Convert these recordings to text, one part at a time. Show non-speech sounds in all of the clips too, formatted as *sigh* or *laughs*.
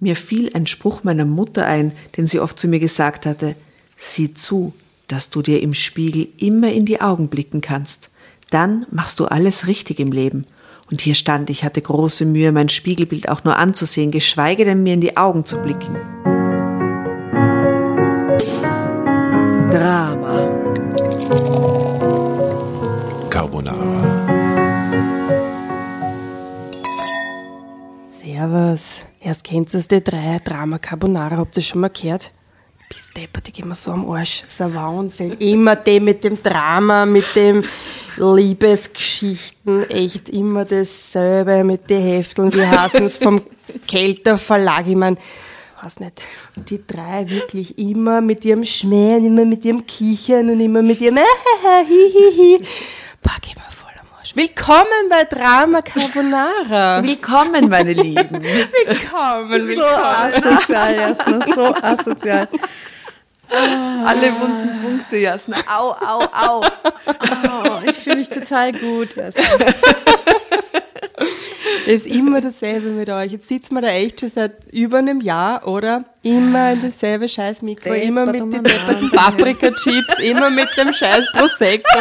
Mir fiel ein Spruch meiner Mutter ein, den sie oft zu mir gesagt hatte. Sieh zu, dass du dir im Spiegel immer in die Augen blicken kannst. Dann machst du alles richtig im Leben. Und hier stand ich, hatte große Mühe, mein Spiegelbild auch nur anzusehen, geschweige denn mir in die Augen zu blicken. Drama. Carbonara. Servus. Erst kennst du die drei Drama Carbonara. Habt ihr schon mal gehört? Bis deppert, die gehen mir so am Arsch. Das ist ein Wahnsinn. Immer dem mit dem Drama, mit dem Liebesgeschichten. Echt immer dasselbe mit den Hefteln. Die hassen es vom *laughs* Kelter Verlag. Ich mein, weiß nicht. Die drei wirklich immer mit ihrem Schmähen, immer mit ihrem Kichern und immer mit ihrem *laughs* Hihihi. Boah, geh mal Arsch. Willkommen bei Drama Carbonara. *laughs* Willkommen, meine Lieben. Willkommen, So willkommen. asozial, Jasna, so asozial. Alle wunden Punkte, Jasna. Au, au, au. Oh, ich fühle mich total gut. Jasna. Es *laughs* ist immer dasselbe mit euch. Jetzt sitzen wir da echt schon seit über einem Jahr, oder? Immer in dasselbe scheiß Mikro, immer mit den depperten Paprika-Chips, immer mit dem scheiß Prosecco.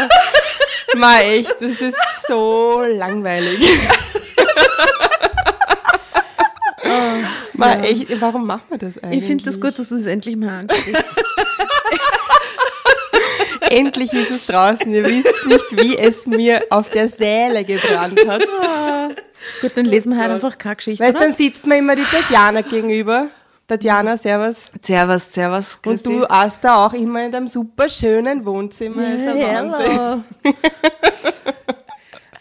Mal echt, das ist so langweilig. Mal echt, warum machen wir das eigentlich? Ich finde das gut, dass du es endlich mal ansprichst. Endlich ist es draußen. Ihr wisst nicht, wie es mir auf der Seele gebrannt hat. gut, dann lesen wir halt einfach keine Geschichte. Weißt, dann sitzt mir immer die Tatjana gegenüber. Tatjana, servus. Servus, servus, Und Christi. du hast da auch immer in deinem super schönen Wohnzimmer. ist ein Wahnsinn. Hello. *laughs*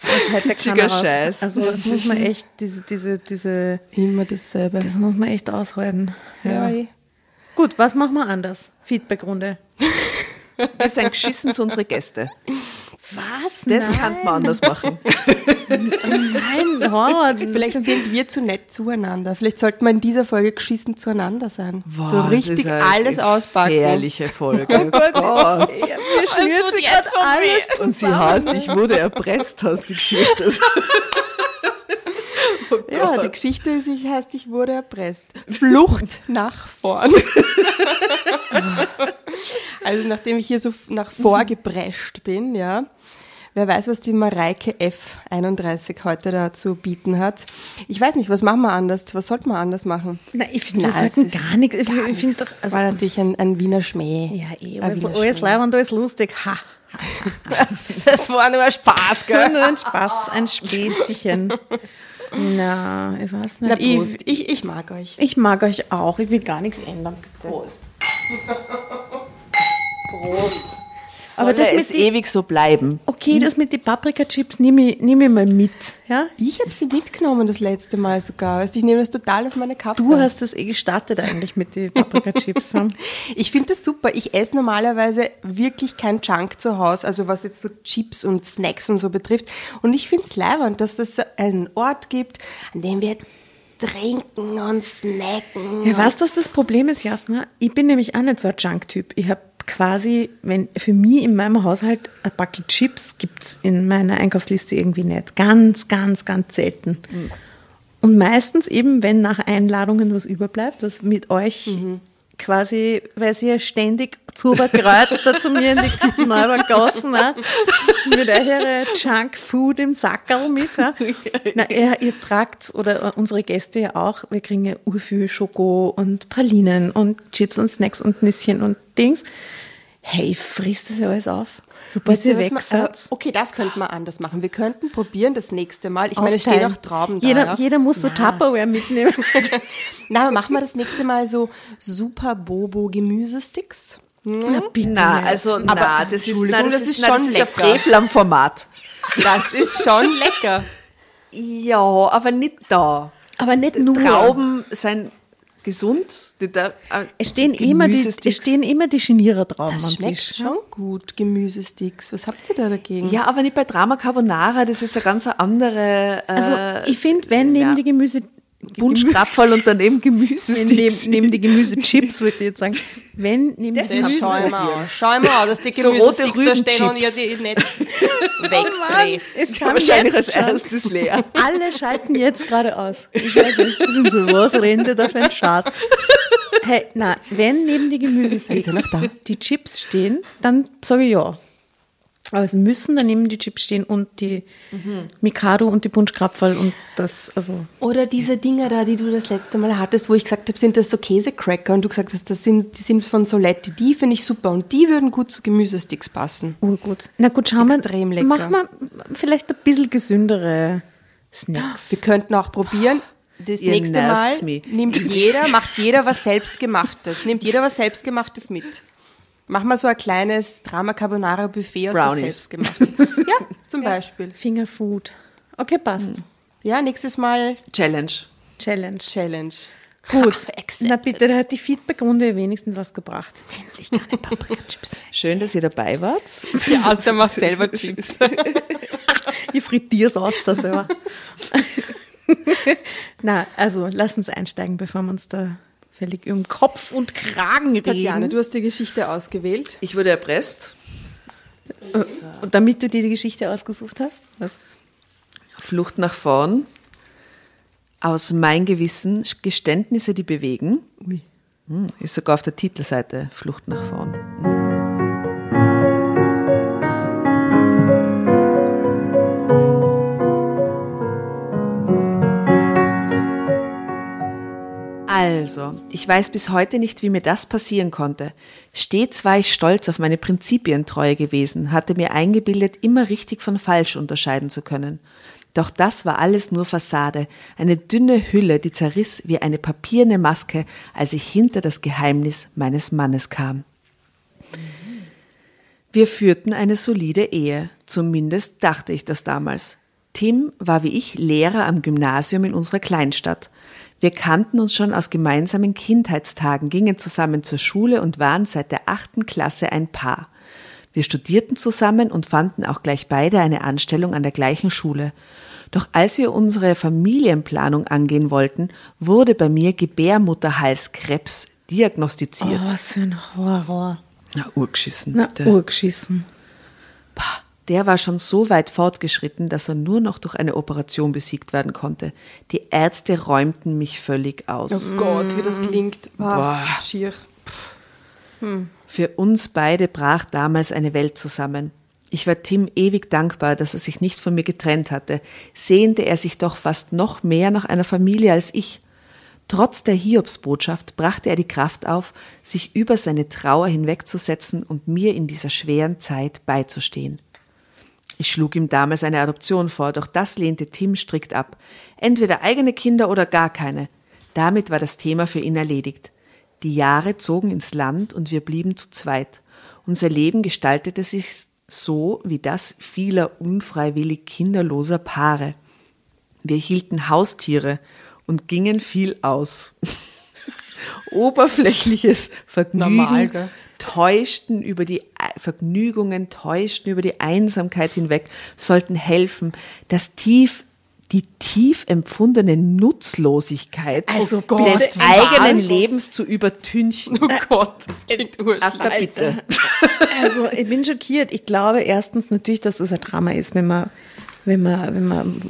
Was halt der raus. Scheiß. Also das muss man echt, diese, diese, diese, Immer dasselbe. das muss man echt aushalten. ja. Ja. Gut, was machen wir anders? Feedbackrunde. Wir sind geschissen zu unseren Gästen. Was? Das kann man anders machen. *laughs* Nein, Horror. Vielleicht sind wir zu nett zueinander. Vielleicht sollten wir in dieser Folge geschissen zueinander sein. so Boah, richtig das ist eine alles auspacken. Gefährliche Folge. *laughs* Oh Gott. Ja, mir schnürt sich gerade alles. Und sie heißt, ich wurde erpresst, hast die Geschichte. *laughs* *laughs* Ja, die Geschichte ist, ich heißt, ich wurde erpresst. Flucht *laughs* nach vorn. *laughs* also nachdem ich hier so nach vorgeprescht bin, ja. Wer weiß, was die Mareike F31 heute da zu bieten hat. Ich weiß nicht, was machen wir anders? Was sollten wir anders machen? Nein, ich finde, das es sollten gar nichts. Ich, ich finde doch, also, war natürlich ein, ein Wiener Schmäh. ja, eh, alles Schmäh. leibend, alles lustig. Ha. Das war nur ein Spaß, gell? Nur ein Spaß, ein Späßchen. Na, ich weiß nicht. Na, Prost. ich, Ich, ich mag euch. ich mag euch auch. Ich will gar nichts ändern. Bitte. Prost. *laughs* Aber das die, ewig so bleiben. okay, das mit den Paprika-Chips nehme ich, nehm ich mal mit. Ja? Ich habe sie mitgenommen das letzte Mal sogar. Ich nehme das total auf meine Kappe. Du hast das eh gestartet eigentlich mit den Paprika-Chips. ja. *laughs* Ich finde das super. Ich esse normalerweise wirklich kein Junk zu Hause, also was jetzt so Chips und Snacks und so betrifft. Und ich finde es leibend, dass es einen Ort gibt, an dem wir trinken und snacken. Ja, weißt du, was das Problem ist, Jasna? Ich bin nämlich auch nicht so ein Junk-Typ. Ich habe quasi, wenn für mich in meinem Haushalt ein Backel Chips gibt's in meiner Einkaufsliste irgendwie nicht. Ganz, ganz, ganz selten. Und meistens eben, wenn nach Einladungen was überbleibt, was mit euch quasi, weil sie ja ständig zuberkreuzt da zu mir in die Neubergassen, ne? mit eure Junk-Food im Sackerl mit. Ja? Na, *laughs* ihr, ihr tragt, oder unsere Gäste ja auch, wir kriegen ja urviel Schoko und Pralinen und Chips und Snacks und Nüsschen und Dings. Hey, frisst das ja alles auf. Sobald ihr was weg aber okay, das könnten wir anders machen. Wir könnten probieren das nächste Mal. Ich meine, es stehen aufteilen. auch Trauben da. Jeder, ja? jeder muss so Tupperware mitnehmen. *laughs* *laughs* Na, aber machen wir das nächste Mal so Super Bobo Gemüsesticks. Na, bitte Na, also, na, das ist, na, das, das ist, na, das schon ist ein lecker. Frevel am Format. Das ist schon lecker. *laughs* Ja, aber nicht da. Aber nicht nur. Trauben sind gesund. Äh, Es stehen, immer die, es stehen immer die Genierertrauben Das am schmeckt Tisch. schon gut, Gemüsesticks. Was habt ihr da dagegen? Ja, aber nicht bei Drama Carbonara, das ist eine ganz andere. Äh, Also ich finde, wenn neben ja. die Gemüse Bunschkrapferl und daneben Gemüsesticks. neben, neben die Gemüsechips, *laughs* wollte ich jetzt sagen. Wenn neben die Das Gemüse... schau ich mal an. Schau ich mal an, dass die *laughs* So Gemüsesticks da stehen und ihr die nicht *laughs* wegfräst. Jetzt haben Wahrscheinlich als jetzt schon- erstes leer. Alle schalten jetzt gerade aus. Ich weiß nicht, sind so, was rennt da für ein Schatz? Hey, na, wenn neben die Gemüsesticks die Chips stehen, dann sage ich ja. Aber es müssen daneben die Chips stehen und die Mikado und die Bunschkrapferl und das, also Oder diese Dinger da, die du das letzte Mal hattest, wo ich gesagt habe, sind das so Käsecracker und du gesagt hast, das sind, die sind von Soletti, die finde ich super und die würden gut zu Gemüsesticks passen. urgut. Na gut, schauen wir, Extrem lecker. machen wir vielleicht ein bisschen gesündere Snacks. Wir könnten auch probieren, das Ihr nächste Mal mich. nimmt jeder, macht jeder was Selbstgemachtes, nimmt jeder was Selbstgemachtes mit. Machen wir so ein kleines Drama Carbonara Buffet aus was Brownies. Selbstgemachtem. *laughs* Ja, zum Beispiel. Fingerfood. Okay, passt. Ja, nächstes Mal Challenge. Challenge. Challenge. Gut. *laughs* Accepted. Na bitte, da hat die Feedbackrunde wenigstens was gebracht. Endlich keine Paprika-Chips. *laughs* Schön, dass ihr dabei wart. Ja, also der macht selber Chips. Ich frittiere es aus selber. Na, also lass uns einsteigen, bevor wir uns da völlig um Kopf und Kragen reden. Tatjana, du hast die Geschichte ausgewählt. Ich wurde erpresst. und damit du dir die Geschichte ausgesucht hast, was? Flucht nach vorn. Aus mein Gewissen Geständnisse, die bewegen. Ui. Hm, Ist sogar auf der Titelseite Flucht nach vorn. Also, ich weiß bis heute nicht, wie mir das passieren konnte. Stets war ich stolz auf meine Prinzipientreue gewesen, hatte mir eingebildet, immer richtig von falsch unterscheiden zu können. Doch das war alles nur Fassade, eine dünne Hülle, die zerriss wie eine papierne Maske, als ich hinter das Geheimnis meines Mannes kam. Wir führten eine solide Ehe, zumindest dachte ich das damals. Tim war wie ich Lehrer am Gymnasium in unserer Kleinstadt. Wir kannten uns schon aus gemeinsamen Kindheitstagen, gingen zusammen zur Schule und waren seit der achten Klasse ein Paar. Wir studierten zusammen und fanden auch gleich beide eine Anstellung an der gleichen Schule. Doch als wir unsere Familienplanung angehen wollten, wurde bei mir Gebärmutterhalskrebs diagnostiziert. Oh, was für ein Horror. Na, urgeschissen. Na, bitte. urgeschissen. Pah, Der war schon so weit fortgeschritten, dass er nur noch durch eine Operation besiegt werden konnte. Die Ärzte räumten mich völlig aus. Oh Gott, wie das klingt. Boah. Boah. Schier. Für uns beide brach damals eine Welt zusammen. Ich war Tim ewig dankbar, dass er sich nicht von mir getrennt hatte, sehnte er sich doch fast noch mehr nach einer Familie als ich. Trotz der Hiobsbotschaft brachte er die Kraft auf, sich über seine Trauer hinwegzusetzen und mir in dieser schweren Zeit beizustehen. Ich schlug ihm damals eine Adoption vor, doch das lehnte Tim strikt ab. Entweder eigene Kinder oder gar keine. Damit war das Thema für ihn erledigt. Die Jahre zogen ins Land und wir blieben zu zweit. Unser Leben gestaltete sich so wie das vieler unfreiwillig kinderloser Paare. Wir hielten Haustiere und gingen viel aus. *laughs* Oberflächliches Vergnügen Normal, täuschten über die Vergnügungen, täuschten über die Einsamkeit hinweg, sollten helfen, das tief die tief empfundene Nutzlosigkeit Also des Gott, eigenen was? Lebens zu übertünchen. Oh Gott, das klingt ursch. Asta, bitte. Also ich bin schockiert. Ich glaube erstens natürlich, dass das ein Drama ist, wenn man, wenn man, wenn man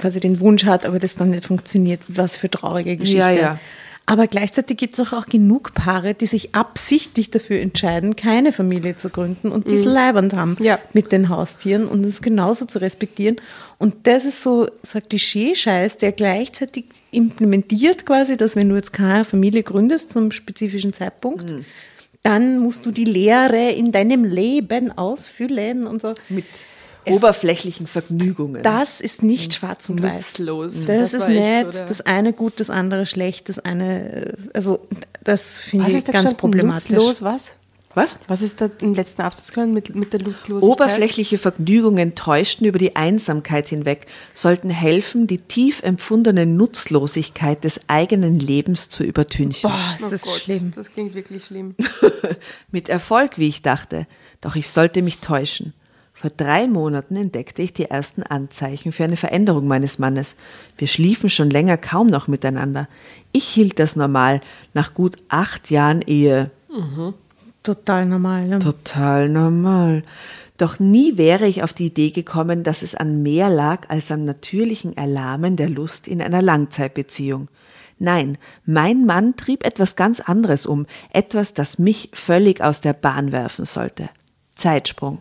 quasi den Wunsch hat, aber das dann nicht funktioniert. Was für traurige Geschichte. Ja, ja. Aber gleichzeitig gibt es auch, auch genug Paare, die sich absichtlich dafür entscheiden, keine Familie zu gründen und dies leibernd haben Ja. mit den Haustieren und das genauso zu respektieren. Und das ist so, so ein Klischee-Scheiß, der gleichzeitig implementiert quasi, dass wenn du jetzt keine Familie gründest zum spezifischen Zeitpunkt, dann musst du die Lehre in deinem Leben ausfüllen und so. Mit oberflächlichen Vergnügungen. Das ist nicht schwarz und weiß. Nutzlos. Das, Das ist so der- das eine gut, das andere schlecht, das eine, äh, also das finde ich da ganz problematisch. Nutzlos, was? Was? Was ist da im letzten Absatz können mit, mit der Nutzlosigkeit? Oberflächliche Vergnügungen täuschten über die Einsamkeit hinweg, sollten helfen, die tief empfundene Nutzlosigkeit des eigenen Lebens zu übertünchen. Boah, ist Oh das Gott, schlimm. Das klingt wirklich schlimm. *laughs* Mit Erfolg, wie ich dachte. Doch ich sollte mich täuschen. Vor drei Monaten entdeckte ich die ersten Anzeichen für eine Veränderung meines Mannes. Wir schliefen schon länger kaum noch miteinander. Ich hielt das normal nach gut acht Jahren Ehe. Total normal. Ne? Total normal. Doch nie wäre ich auf die Idee gekommen, dass es an mehr lag als am natürlichen Erlahmen der Lust in einer Langzeitbeziehung. Nein, mein Mann trieb etwas ganz anderes um, etwas, das mich völlig aus der Bahn werfen sollte. Zeitsprung.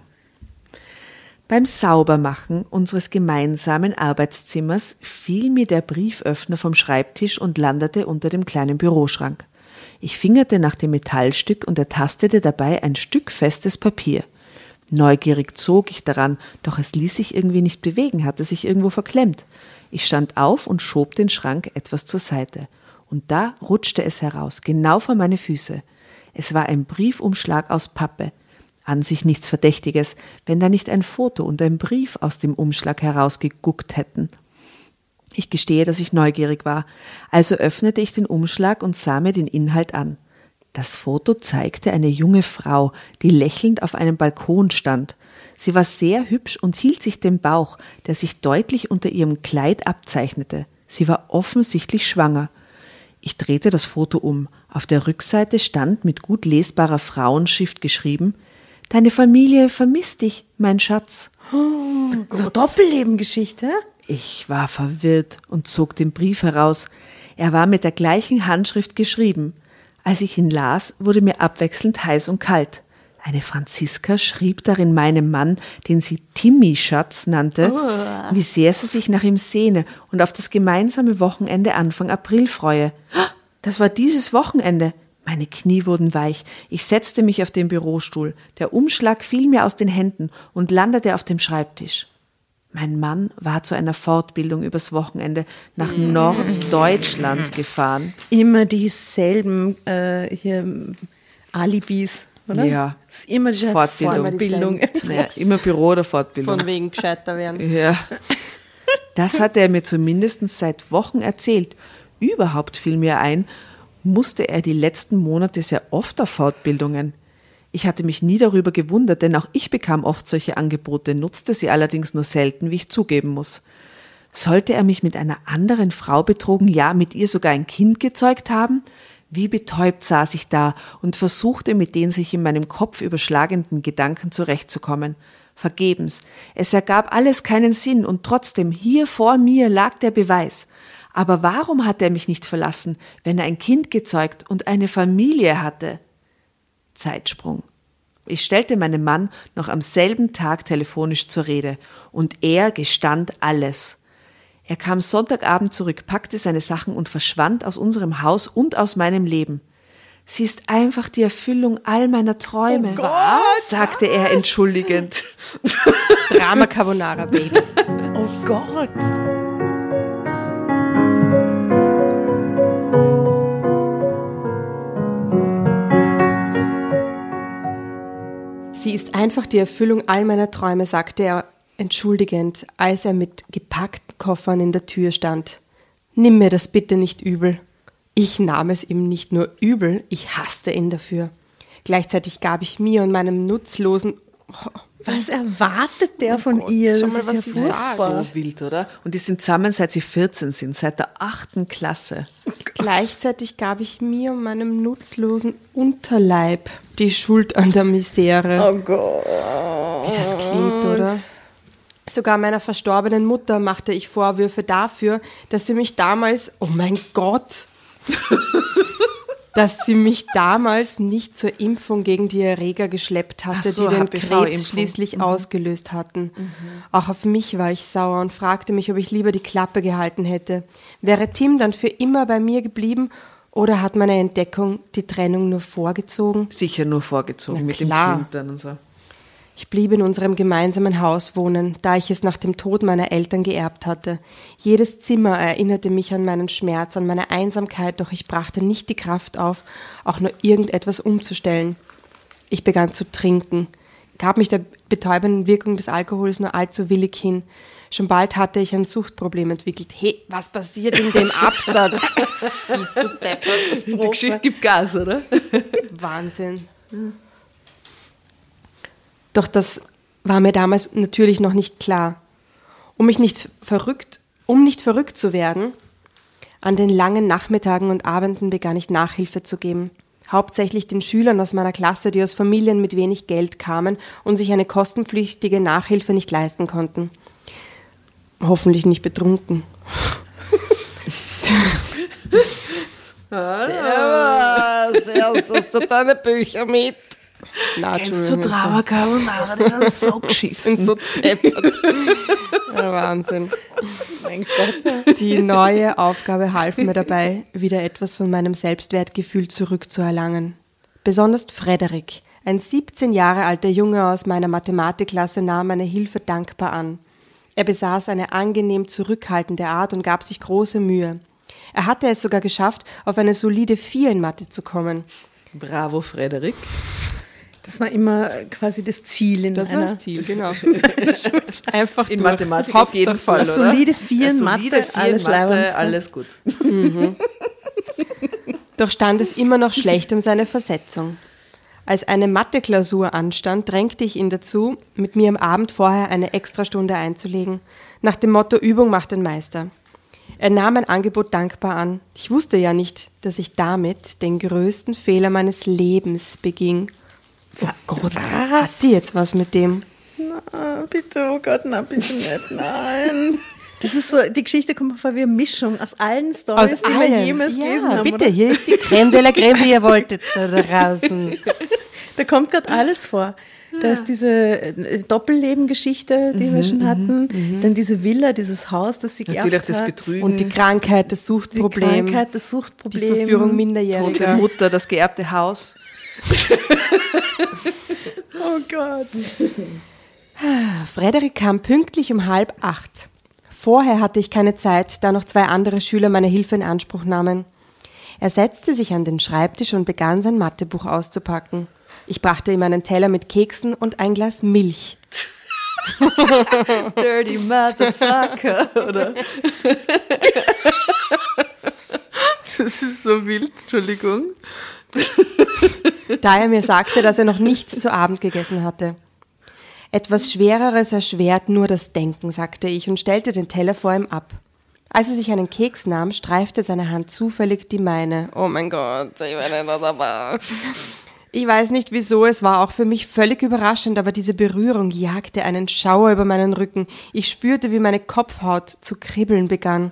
Beim Saubermachen unseres gemeinsamen Arbeitszimmers fiel mir der Brieföffner vom Schreibtisch und landete unter dem kleinen Büroschrank. Ich fingerte nach dem Metallstück und ertastete dabei ein Stück festes Papier. Neugierig zog ich daran, doch es ließ sich irgendwie nicht bewegen, hatte sich irgendwo verklemmt. Ich stand auf und schob den Schrank etwas zur Seite. Und da rutschte es heraus, genau vor meine Füße. Es war ein Briefumschlag aus Pappe. An sich nichts Verdächtiges, wenn da nicht ein Foto und ein Brief aus dem Umschlag herausgeguckt hätten. Ich gestehe, dass ich neugierig war, also öffnete ich den Umschlag und sah mir den Inhalt an. Das Foto zeigte eine junge Frau, die lächelnd auf einem Balkon stand. Sie war sehr hübsch und hielt sich den Bauch, der sich deutlich unter ihrem Kleid abzeichnete. Sie war offensichtlich schwanger. Ich drehte das Foto um. Auf der Rückseite stand mit gut lesbarer Frauenschrift geschrieben Deine Familie vermisst dich, mein Schatz. So Doppellebengeschichte. Ich war verwirrt und zog den Brief heraus. Er war mit der gleichen Handschrift geschrieben. Als ich ihn las, wurde mir abwechselnd heiß und kalt. Eine Franziska schrieb darin meinem Mann, den sie Timmy-Schatz nannte, wie sehr sie sich nach ihm sehne und auf das gemeinsame Wochenende Anfang April freue. Das war dieses Wochenende. Meine Knie wurden weich. Ich setzte mich auf den Bürostuhl. Der Umschlag fiel mir aus den Händen und landete auf dem Schreibtisch. Mein Mann war zu einer Fortbildung übers Wochenende nach Norddeutschland gefahren. Immer dieselben äh, hier Alibis, oder? Ja. Ist immer die Fortbildung. Fortbildung. Naja, immer Büro oder Fortbildung. Von wegen gescheiter werden. Ja. Das hatte er mir zumindest seit Wochen erzählt. Überhaupt fiel mir ein, musste er die letzten Monate sehr oft auf Fortbildungen. Ich hatte mich nie darüber gewundert, denn auch ich bekam oft solche Angebote, nutzte sie allerdings nur selten, wie ich zugeben muss. Sollte er mich mit einer anderen Frau betrogen, ja, mit ihr sogar ein Kind gezeugt haben? Wie betäubt saß ich da und versuchte mit den sich in meinem Kopf überschlagenden Gedanken zurechtzukommen. Vergebens. Es ergab alles keinen Sinn und trotzdem hier vor mir lag der Beweis. Aber warum hat er mich nicht verlassen, wenn er ein Kind gezeugt und eine Familie hatte? Zeitsprung. Ich stellte meinem Mann noch am selben Tag telefonisch zur Rede, und er gestand alles. Er kam Sonntagabend zurück, packte seine Sachen und verschwand aus unserem Haus und aus meinem Leben. Sie ist einfach die Erfüllung all meiner Träume, sagte er entschuldigend. *laughs* Drama Carbonara Baby. Oh Gott. Sie ist einfach die Erfüllung all meiner Träume, sagte er entschuldigend, als er mit gepackten Koffern in der Tür stand. Nimm mir das bitte nicht übel. Ich nahm es ihm nicht nur übel, ich hasste ihn dafür. Gleichzeitig gab ich mir und meinem nutzlosen Was erwartet der von Gott, ihr? schau mal, Das was ist ja furchtbar. So wild, oder? Und die sind zusammen, seit sie 14 sind, seit der achten Klasse. Gleichzeitig gab ich mir und meinem nutzlosen Unterleib die Schuld an der Misere. Oh Gott. Wie das klingt, oder? Sogar meiner verstorbenen Mutter machte ich Vorwürfe dafür, dass sie mich damals, oh mein Gott, *laughs* dass sie mich damals nicht zur Impfung gegen die Erreger geschleppt hatte, so, die den. Krebs schließlich ausgelöst hatten. Auch auf mich war ich sauer und fragte mich, ob ich lieber die Klappe gehalten hätte. Wäre Tim dann für immer bei mir geblieben oder hat meine Entdeckung die Trennung nur vorgezogen? Sicher nur vorgezogen Na mit klar. dem Kind dann und so. Ich blieb in unserem gemeinsamen Haus wohnen, da ich es nach dem Tod meiner Eltern geerbt hatte. Jedes Zimmer erinnerte mich an meinen Schmerz, an meine Einsamkeit, doch ich brachte nicht die Kraft auf, auch nur irgendetwas umzustellen. Ich begann zu trinken, gab mich der betäubenden Wirkung des Alkohols nur allzu willig hin. Schon bald hatte ich ein Suchtproblem entwickelt. Hey, was passiert in dem *laughs* Absatz? Bist du deppert? Die Geschichte gibt Gas, oder? Wahnsinn. Doch das war mir damals natürlich noch nicht klar. Um mich nicht verrückt, um nicht verrückt zu werden, an den langen Nachmittagen und Abenden begann ich Nachhilfe zu geben. Hauptsächlich den Schülern aus meiner Klasse, die aus Familien mit wenig Geld kamen und sich eine kostenpflichtige Nachhilfe nicht leisten konnten. Hoffentlich nicht betrunken. *laughs* Servus, erst hast du deine Bücher mit. Na, Kennst du Drama Carbonara? Die sind so *laughs* sind geschissen. so deppert. Ja, Wahnsinn. Mein Gott. Die neue Aufgabe half mir dabei, wieder etwas von meinem Selbstwertgefühl zurückzuerlangen. Besonders Frederik, ein 17 Jahre alter Junge aus meiner Mathematikklasse, nahm meine Hilfe dankbar an. Er besaß eine angenehm zurückhaltende Art und gab sich große Mühe. Er hatte es sogar geschafft, auf eine solide 4 in Mathe zu kommen. Bravo, Frederik. Das war immer quasi das Ziel in Das war einer das Ziel, genau. *laughs* *laughs* Einfach In durch. Mathematik auf jeden Fall, oder? solide Vier in Mathe, Vier alles Mathe, alles gut. *laughs* Doch stand es immer noch schlecht um seine Versetzung. Als eine Mathe-Klausur anstand, drängte ich ihn dazu, mit mir am Abend vorher eine Extrastunde einzulegen. Nach dem Motto Übung macht den Meister. Er nahm mein Angebot dankbar an. Ich wusste ja nicht, dass ich damit den größten Fehler meines Lebens beging. Oh Gott, hat die jetzt was mit dem? Ah, bitte, oh Gott, nein, bitte nicht, nein. Das ist so, die Geschichte kommt mir vor wie eine Mischung aus allen Stories, Aus die wir allem. jemals ja, gelesen haben. bitte, oder? hier ist die Creme de la Creme, die ihr wolltet da draußen. Da kommt gerade alles vor. Da ist diese äh, Doppellebengeschichte, die wir schon hatten. Dann diese Villa, dieses Haus, das sie Natürlich geerbt das hat. Betrügen. Und die Krankheit, das Die Suchtproblem, Krankheit, das die Suchtproblem. Verführung tote Minderjähriger. Mutter, das geerbte Haus. *laughs* Oh Gott. Frederik kam pünktlich um halb acht. Vorher hatte ich keine Zeit, da noch zwei andere Schüler meine Hilfe in Anspruch nahmen. Er setzte sich an den Schreibtisch und begann sein Mathebuch auszupacken. Ich brachte ihm einen Teller mit Keksen und ein Glas Milch. *laughs* Dirty Motherfucker, oder? Das ist so wild, Entschuldigung. *laughs* da er mir sagte, dass er noch nichts zu Abend gegessen hatte. Etwas Schwereres erschwert nur das Denken, sagte ich und stellte den Teller vor ihm ab. Als er sich einen Keks nahm, streifte seine Hand zufällig die meine. Oh mein Gott, ich weiß nicht, was er war. Ich weiß nicht wieso, es war auch für mich völlig überraschend, aber diese Berührung jagte einen Schauer über meinen Rücken. Ich spürte, wie meine Kopfhaut zu kribbeln begann.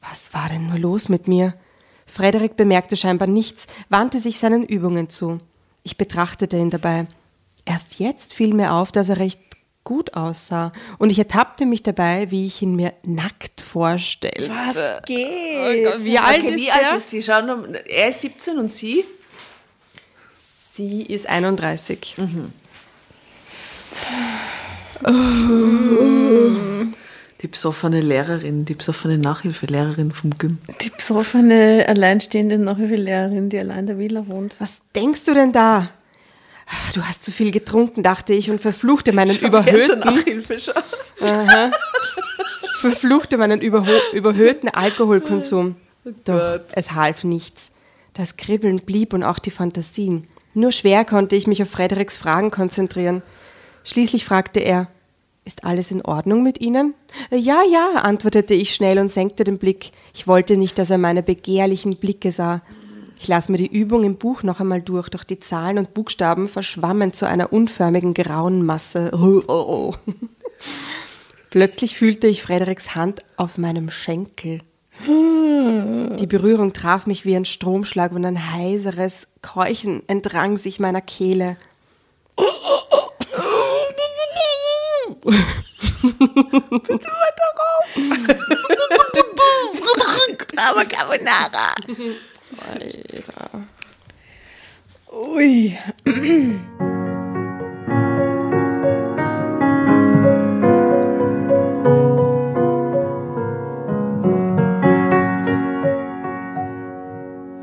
Was war denn nur los mit mir? Frederik bemerkte scheinbar nichts, wandte sich seinen Übungen zu. Ich betrachtete ihn dabei. Erst jetzt fiel mir auf, dass er recht gut aussah, und ich ertappte mich dabei, wie ich ihn mir nackt vorstellte. Was geht? Wie alt okay, ist wie er? alt ist sie? Schau noch, er ist 17 und sie? Sie ist 31. Die besoffene Lehrerin, die besoffene Nachhilfelehrerin vom Gym. Die besoffene, alleinstehende Nachhilfelehrerin, die allein in der Villa wohnt. Was denkst du denn da? Du hast zu viel getrunken, dachte ich und verfluchte meinen überhöhten, Nachhilfe schon. verfluchte meinen überho überhöhten Alkoholkonsum. Doch es half nichts. Das Kribbeln blieb und auch die Fantasien. Nur schwer konnte ich mich auf Frederiks Fragen konzentrieren. Schließlich fragte er, ist alles in Ordnung mit Ihnen? Ja, ja, antwortete ich schnell und senkte den Blick. Ich wollte nicht, dass er meine begehrlichen Blicke sah. Ich las mir die Übung im Buch noch einmal durch, doch die Zahlen und Buchstaben verschwammen zu einer unförmigen grauen Masse. *laughs* Oh, oh, oh. Plötzlich fühlte ich Frederiks Hand auf meinem Schenkel. Die Berührung traf mich wie ein Stromschlag und ein heiseres Keuchen entrang sich meiner Kehle. Aber Carbonara. Ui.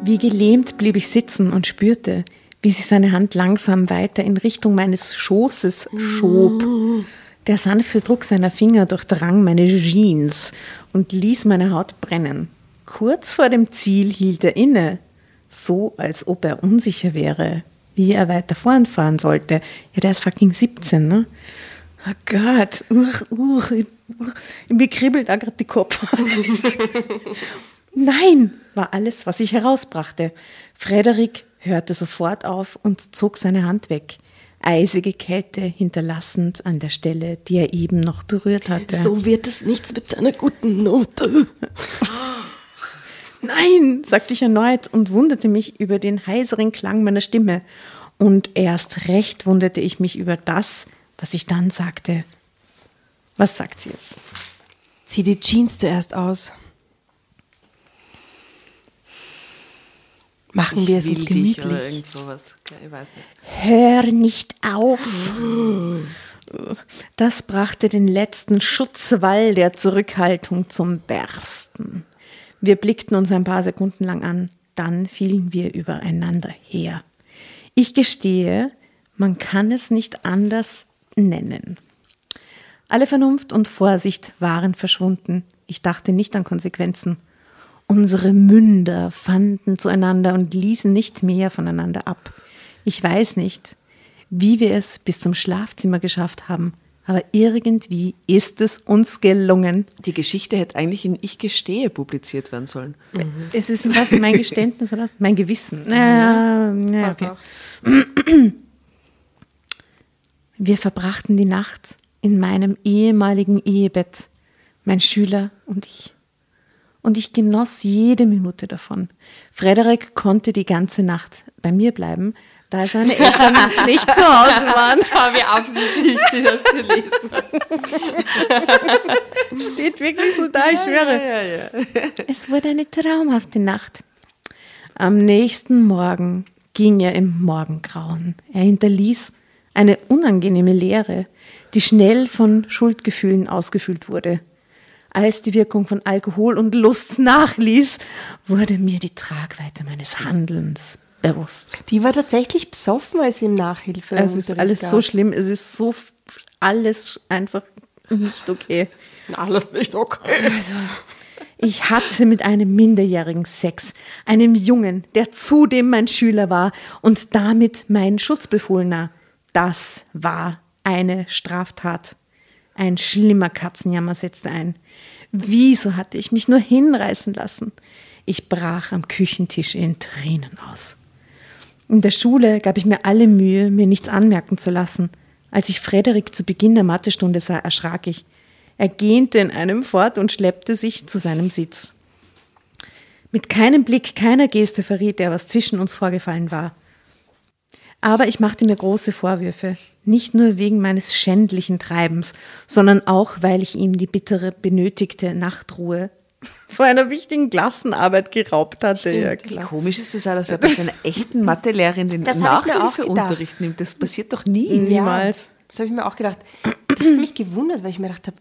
Wie gelähmt blieb ich sitzen und spürte, wie sich seine Hand langsam weiter in Richtung meines Schoßes schob. Der sanfte Druck seiner Finger durchdrang meine Jeans und ließ meine Haut brennen. Kurz vor dem Ziel hielt er inne, so als ob er unsicher wäre. wie er weiter voranfahren sollte. Ja, der ist fucking 17, ne? Oh Gott, uch, uch, uch, mir kribbelt da gerade die Kopf. *laughs* Nein, war alles, was ich herausbrachte. Frederik hörte sofort auf und zog seine Hand weg. Eisige Kälte hinterlassend an der Stelle, die er eben noch berührt hatte. So wird es nichts mit deiner guten Note. Nein, sagte ich erneut und wunderte mich über den heiseren Klang meiner Stimme. Und erst recht wunderte ich mich über das, was ich dann sagte. Was sagt sie jetzt? Zieh die Jeans zuerst aus. Machen wir es uns gemütlich. Oder irgend sowas. Ich weiß nicht. Hör nicht auf. Das brachte den letzten Schutzwall der Zurückhaltung zum Bersten. Wir blickten uns ein paar Sekunden lang an, dann fielen wir übereinander her. Ich gestehe, man kann es nicht anders nennen. Alle Vernunft und Vorsicht waren verschwunden. Ich dachte nicht an Konsequenzen. Unsere Münder fanden zueinander und ließen nicht mehr voneinander ab. Ich weiß nicht, wie wir es bis zum Schlafzimmer geschafft haben, aber irgendwie ist es uns gelungen. Die Geschichte hätte eigentlich in Ich gestehe publiziert werden sollen. Es ist was, mein Geständnis oder was? Mein Gewissen. Ja, ja, okay. auch. *clears throat* Wir verbrachten die Nacht in meinem ehemaligen Ehebett, mein Schüler und ich. Und ich genoss jede Minute davon. Frederik konnte die ganze Nacht bei mir bleiben, da seine *laughs* Eltern nicht zu Hause waren. *laughs* Schau, wie absichtlich sie das gelesen hat. *laughs* Steht wirklich so da, ich schwöre. Es wurde eine traumhafte Nacht. Am nächsten Morgen ging er im Morgengrauen. Er hinterließ eine unangenehme Leere, die schnell von Schuldgefühlen ausgefüllt wurde. Als die Wirkung von Alkohol und Lust nachließ, wurde mir die Tragweite meines Handelns bewusst. Die war tatsächlich besoffen, als sie ihm Nachhilfe Es ist alles so schlimm, es ist so alles einfach nicht okay. *laughs* Alles nicht okay. Also, ich hatte mit einem Minderjährigen Sex, einem Jungen, der zudem mein Schüler war und damit mein Schutzbefohlener. Das war eine Straftat. Ein schlimmer Katzenjammer setzte ein. Wieso hatte ich mich nur hinreißen lassen? Ich brach am Küchentisch in Tränen aus. In der Schule gab ich mir alle Mühe, mir nichts anmerken zu lassen. Als ich Frederik zu Beginn der Mathestunde sah, erschrak ich. Er gähnte in einem fort und schleppte sich zu seinem Sitz. Mit keinem Blick, keiner Geste verriet er, was zwischen uns vorgefallen war. Aber ich machte mir große Vorwürfe, nicht nur wegen meines schändlichen Treibens, sondern auch, weil ich ihm die bittere, benötigte Nachtruhe *laughs* vor einer wichtigen Klassenarbeit geraubt hatte. Ja, Wie klar. komisch ist das auch, dass er bei seiner echten Mathelehrerin den *laughs* Nachhilfeunterricht nimmt. Das passiert doch nie. Niemals. Das habe ich mir auch gedacht. Das hat mich gewundert, weil ich mir gedacht habe,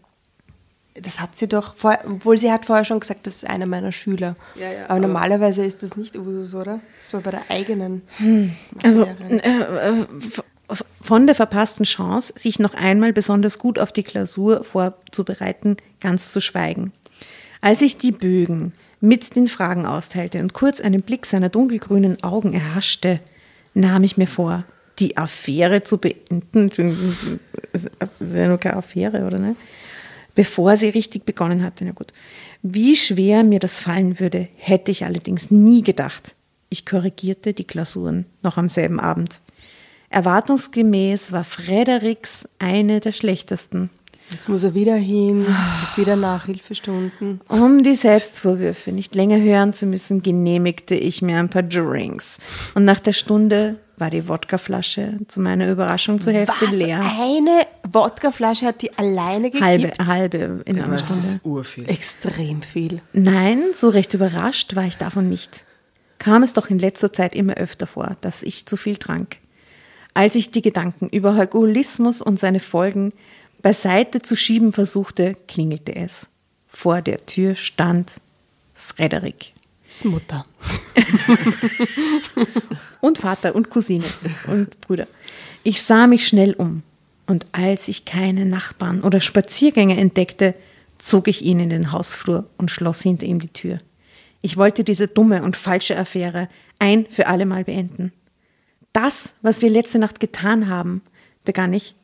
das hat sie doch vorher, obwohl sie hat vorher schon gesagt, das ist einer meiner Schüler. Ja, ja, aber, aber- normalerweise ist das nicht Usus, oder? Das war bei der eigenen. Also Mathelehrerin. äh, äh, von der verpassten Chance, sich noch einmal besonders gut auf die Klausur vorzubereiten, ganz zu schweigen. Als ich die Bögen mit den Fragen austeilte und kurz einen Blick seiner dunkelgrünen Augen erhaschte, nahm ich mir vor, die Affäre zu beenden. Das ist das ist ja nur keine Affäre, oder ne? Bevor sie richtig begonnen hatte. Na gut. Wie schwer mir das fallen würde, hätte ich allerdings nie gedacht. Ich korrigierte die Klausuren noch am selben Abend. Erwartungsgemäß war Frederiks eine der schlechtesten. Jetzt muss er wieder hin, wieder Nachhilfestunden. Um die Selbstvorwürfe nicht länger hören zu müssen, genehmigte ich mir ein paar Drinks. Und nach der Stunde war die Wodkaflasche zu meiner Überraschung zur Hälfte Was? leer. Eine Wodkaflasche hat die alleine gekippt? Halbe, halbe in einer das Stunde. ist urviel. Extrem viel. Nein, so recht überrascht war ich davon nicht. Kam es doch in letzter Zeit immer öfter vor, dass ich zu viel trank. Als ich die Gedanken über Alkoholismus und seine Folgen beiseite zu schieben versuchte, klingelte es. Vor der Tür stand Frederik. Ist Mutter. *laughs* und Vater und Cousine und Brüder. Ich sah mich schnell um und als ich keine Nachbarn oder Spaziergänger entdeckte, zog ich ihn in den Hausflur und schloss hinter ihm die Tür. Ich wollte diese dumme und falsche Affäre ein für allemal beenden. Das, was wir letzte Nacht getan haben, begann ich.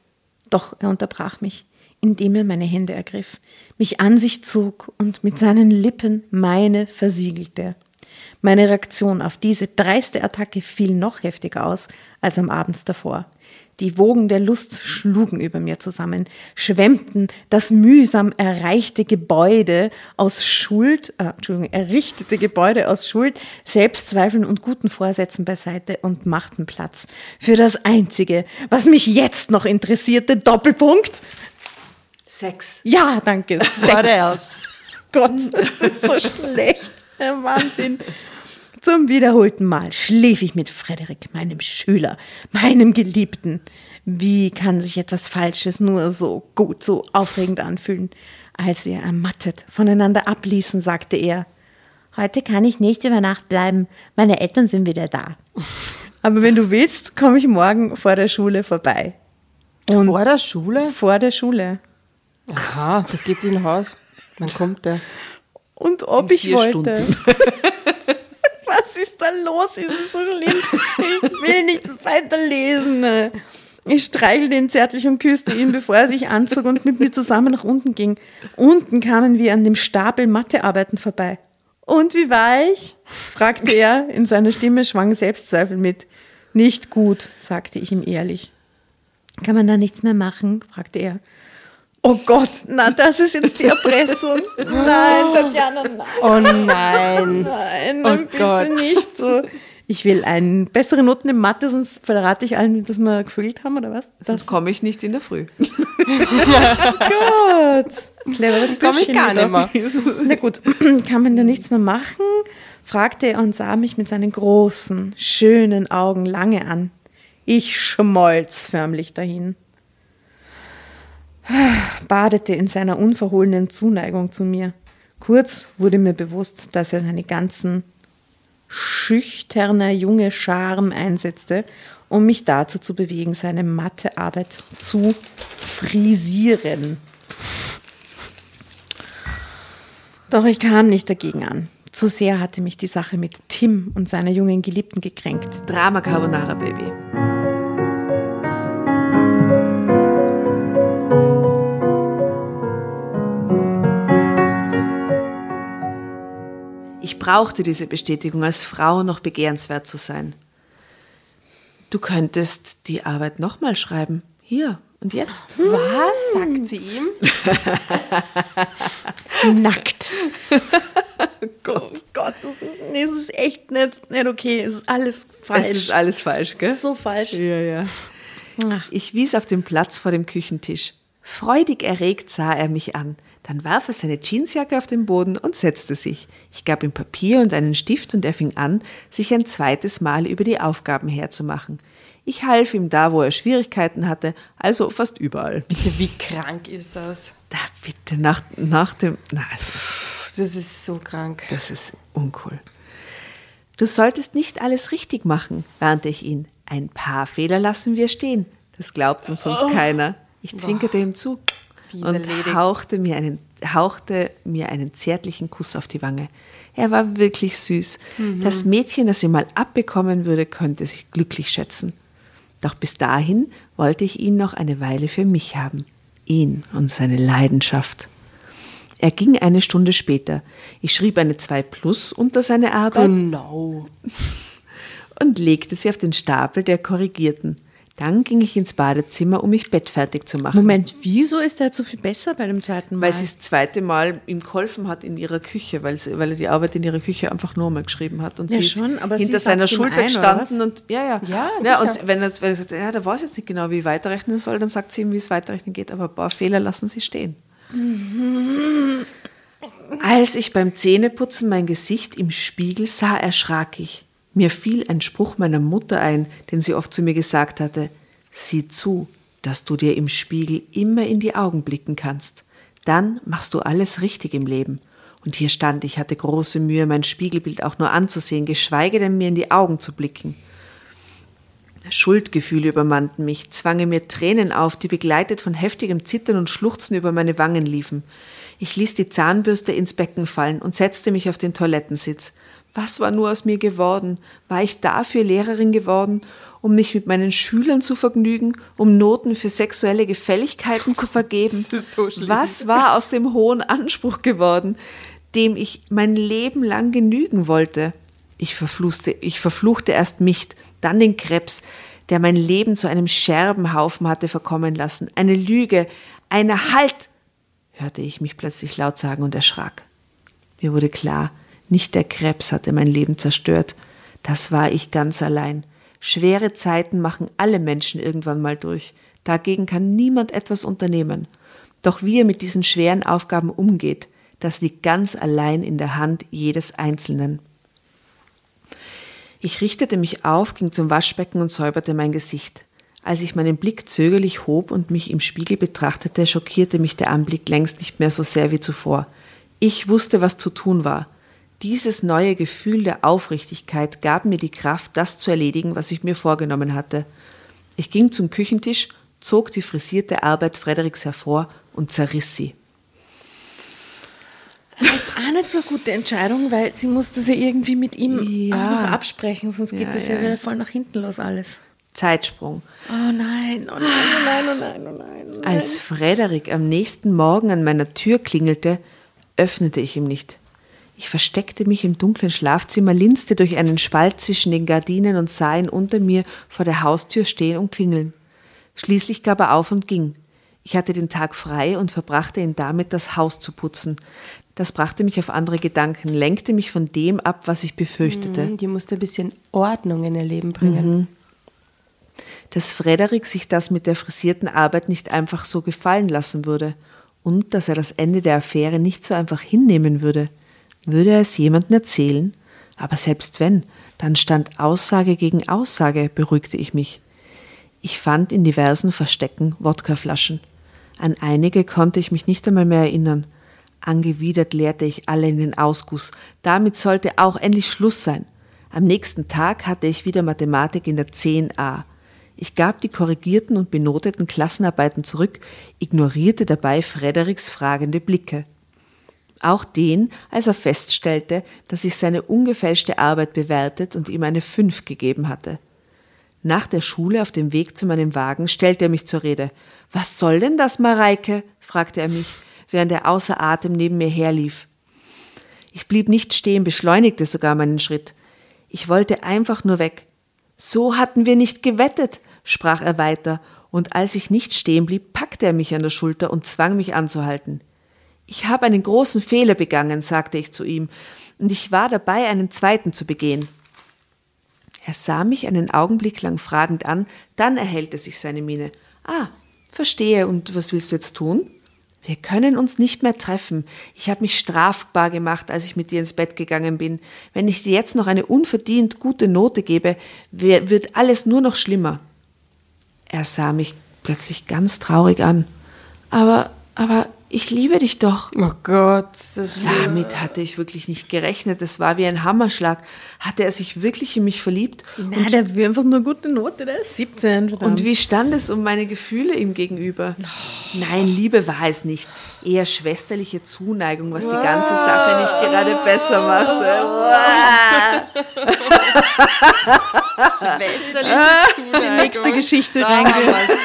Doch er unterbrach mich, indem er meine Hände ergriff, mich an sich zog und mit seinen Lippen meine versiegelte. Meine Reaktion auf diese dreiste Attacke fiel noch heftiger aus als am Abend davor. Die Wogen der Lust schlugen über mir zusammen, schwemmten das mühsam erreichte Gebäude aus Schuld, äh, Entschuldigung, errichtete Gebäude aus Schuld, Selbstzweifeln und guten Vorsätzen beiseite und machten Platz für das Einzige, was mich jetzt noch interessierte, Doppelpunkt. Sex. Ja, danke. *laughs* What else? Gott, das ist so *laughs* schlecht. Wahnsinn. Zum wiederholten Mal schlief ich mit Frederik, meinem Schüler, meinem Geliebten. Wie kann sich etwas Falsches nur so gut, so aufregend anfühlen? Als wir ermattet voneinander abließen, sagte er, heute kann ich nicht über Nacht bleiben, meine Eltern sind wieder da. Aber wenn du willst, komme ich morgen vor der Schule vorbei. Und Vor der Schule? vor der Schule. Aha, das geht sich nach Haus. Wann kommt der? Und ob In ich wollte. *laughs* Was ist da los? Ist es so schlimm? Ich will nicht weiterlesen. Ich streichelte ihn zärtlich und küsste ihn, bevor er sich anzog und mit mir zusammen nach unten ging. Unten kamen wir an dem Stapel Mathearbeiten vorbei. Und wie war ich? fragte er. In seiner Stimme schwang Selbstzweifel mit. Nicht gut, sagte ich ihm ehrlich. Kann man da nichts mehr machen? fragte er. Oh Gott, na, das ist jetzt die Erpressung. Nein, Tatjana, nein. Oh nein. Nein, Oh nein bitte Gott. nicht so. Ich will einen bessere Noten in Mathe, sonst verrate ich allen, dass wir gefühlt haben, oder was? Sonst komme ich nicht in der Früh. *laughs* Gott. Cleveres Komm ich gar nicht *laughs* Na gut, *clears throat* kann man da nichts mehr machen? fragte er und sah mich mit seinen großen, schönen Augen lange an. Ich schmolz förmlich dahin. Badete in seiner unverhohlenen Zuneigung zu mir. Kurz wurde mir bewusst, dass er seine ganzen schüchterner junge Charme einsetzte, um mich dazu zu bewegen, seine Mathearbeit zu frisieren. Doch ich kam nicht dagegen an. Zu sehr hatte mich die Sache mit Tim und seiner jungen Geliebten gekränkt. Drama Carbonara Baby. Ich brauchte diese Bestätigung, als Frau noch begehrenswert zu sein. Du könntest die Arbeit nochmal schreiben. Hier und jetzt. Was sagt sie ihm? *laughs* Nackt. Gott, Gott, das, nee, das ist echt nicht, nicht okay. Es ist alles falsch. Es ist alles falsch, gell? so falsch. Ja, ja. Ich wies auf den Platz vor dem Küchentisch. Freudig erregt sah er mich an. Dann warf er seine Jeansjacke auf den Boden und setzte sich. Ich gab ihm Papier und einen Stift und er fing an, sich ein zweites Mal über die Aufgaben herzumachen. Ich half ihm da, wo er Schwierigkeiten hatte, also fast überall. *laughs* Bitte, wie krank ist das? Da bitte nach, nach dem. Na, Das ist so krank. das ist uncool. Du solltest nicht alles richtig machen, warnte ich ihn. Ein paar Fehler lassen wir stehen. Das glaubt uns sonst keiner. Ich zwinkerte ihm zu Diese und Ledig. hauchte mir, einen, hauchte mir einen zärtlichen Kuss auf die Wange. Er war wirklich süß. Das Mädchen, das ihn mal abbekommen würde, könnte sich glücklich schätzen. Doch bis dahin wollte ich ihn noch eine Weile für mich haben. Ihn und seine Leidenschaft. Er ging eine Stunde später. Ich schrieb eine 2 Plus unter seine Arbeit Genau. *laughs* und legte sie auf den Stapel der Korrigierten. Dann ging ich ins Badezimmer, um mich bettfertig zu machen. Moment, wieso ist er so viel besser bei dem zweiten Mal? Weil sie das zweite Mal ihm geholfen hat in ihrer Küche, weil, sie, weil er die Arbeit in ihrer Küche einfach nur mal geschrieben hat. Und Ja, sie ist schon, aber hinter sie seiner Schulter ein, gestanden und ja, ja. Ja, ja und wenn er, wenn er sagt, ja, der weiß jetzt nicht genau, wie weiterrechnen soll, dann sagt sie ihm, wie es weiterrechnen geht, aber ein paar Fehler lassen sie stehen. Als ich beim Zähneputzen mein Gesicht im Spiegel sah, erschrak ich. Mir fiel ein Spruch meiner Mutter ein, den sie oft zu mir gesagt hatte. Sieh zu, dass du dir im Spiegel immer in die Augen blicken kannst. Dann machst du alles richtig im Leben. Und hier stand ich, hatte große Mühe, mein Spiegelbild auch nur anzusehen, geschweige denn mir in die Augen zu blicken. Schuldgefühle übermannten mich, zwangen mir Tränen auf, die begleitet von heftigem Zittern und Schluchzen über meine Wangen liefen. Ich ließ die Zahnbürste ins Becken fallen und setzte mich auf den Toilettensitz. Was war nur aus mir geworden? War ich dafür Lehrerin geworden? um mich mit meinen Schülern zu vergnügen, um Noten für sexuelle Gefälligkeiten zu *laughs* vergeben. das ist so. Was war aus dem hohen Anspruch geworden, dem ich mein Leben lang genügen wollte? Ich verfluchte, ich verfluchte erst mich, dann den Krebs, der mein Leben zu einem Scherbenhaufen hatte verkommen lassen. Eine Lüge, eine Halt, hörte ich mich plötzlich laut sagen und erschrak. Mir wurde klar, nicht der Krebs hatte mein Leben zerstört, das war ich ganz allein. Schwere Zeiten machen alle Menschen irgendwann mal durch. Dagegen kann niemand etwas unternehmen. Doch wie er mit diesen schweren Aufgaben umgeht, das liegt ganz allein in der Hand jedes Einzelnen. Ich richtete mich auf, ging zum Waschbecken und säuberte mein Gesicht. Als ich meinen Blick zögerlich hob und mich im Spiegel betrachtete, schockierte mich der Anblick längst nicht mehr so sehr wie zuvor. Ich wusste, was zu tun war. Dieses neue Gefühl der Aufrichtigkeit gab mir die Kraft, das zu erledigen, was ich mir vorgenommen hatte. Ich ging zum Küchentisch, zog die frisierte Arbeit Frederiks hervor und zerriss sie. Jetzt auch nicht so eine gute Entscheidung, weil sie musste sie irgendwie mit ihm Ja. auch noch absprechen, sonst geht Ja, das ja, ja. wieder voll nach hinten los alles. Zeitsprung. Oh nein, oh nein, oh nein, oh nein, oh nein. Oh nein. Als Frederik am nächsten Morgen an meiner Tür klingelte, öffnete ich ihm nicht. Ich versteckte mich im dunklen Schlafzimmer, linste durch einen Spalt zwischen den Gardinen und sah ihn unter mir vor der Haustür stehen und klingeln. Schließlich gab er auf und ging. Ich hatte den Tag frei und verbrachte ihn damit, das Haus zu putzen. Das brachte mich auf andere Gedanken, lenkte mich von dem ab, was ich befürchtete. Die musste ein bisschen Ordnung in ihr Leben bringen. dass Frederik sich das mit der frisierten Arbeit nicht einfach so gefallen lassen würde und dass er das Ende der Affäre nicht so einfach hinnehmen würde. Würde er es jemandem erzählen? Aber selbst wenn, dann stand Aussage gegen Aussage, beruhigte ich mich. Ich fand in diversen Verstecken Wodkaflaschen. An einige konnte ich mich nicht einmal mehr erinnern. Angewidert leerte ich alle in den Ausguss. Damit sollte auch endlich Schluss sein. Am nächsten Tag hatte ich wieder Mathematik in der 10a. Ich gab die korrigierten und benoteten Klassenarbeiten zurück, ignorierte dabei Frederiks fragende Blicke. Auch den, als er feststellte, dass ich seine ungefälschte Arbeit bewertet und ihm eine 5 gegeben hatte. Nach der Schule auf dem Weg zu meinem Wagen stellte er mich zur Rede. Was soll denn das, Mareike? fragte er mich, während er außer Atem neben mir herlief. Ich blieb nicht stehen, beschleunigte sogar meinen Schritt. Ich wollte einfach nur weg. So hatten wir nicht gewettet, sprach er weiter, und als ich nicht stehen blieb, packte er mich an der Schulter und zwang mich anzuhalten. Ich habe einen großen Fehler begangen, sagte ich zu ihm, und ich war dabei, einen zweiten zu begehen. Er sah mich einen Augenblick lang fragend an, dann erhellte sich seine Miene. Ah, verstehe, und was willst du jetzt tun? Wir können uns nicht mehr treffen. Ich habe mich strafbar gemacht, als ich mit dir ins Bett gegangen bin. Wenn ich dir jetzt noch eine unverdient gute Note gebe, wird alles nur noch schlimmer. Er sah mich plötzlich ganz traurig an. Aber, aber ich liebe dich doch. Oh Gott, das. Damit hatte ich wirklich nicht gerechnet. Es war wie ein Hammerschlag. Hatte er sich wirklich in mich verliebt? Nein, der will einfach nur eine gute Note, der ist 17. verdammt. Und wie stand es um meine Gefühle ihm gegenüber? Nein, Liebe war es nicht. Eher schwesterliche Zuneigung, was die ganze Sache nicht gerade besser machte. Schwesterliche die nächste Geschichte reinge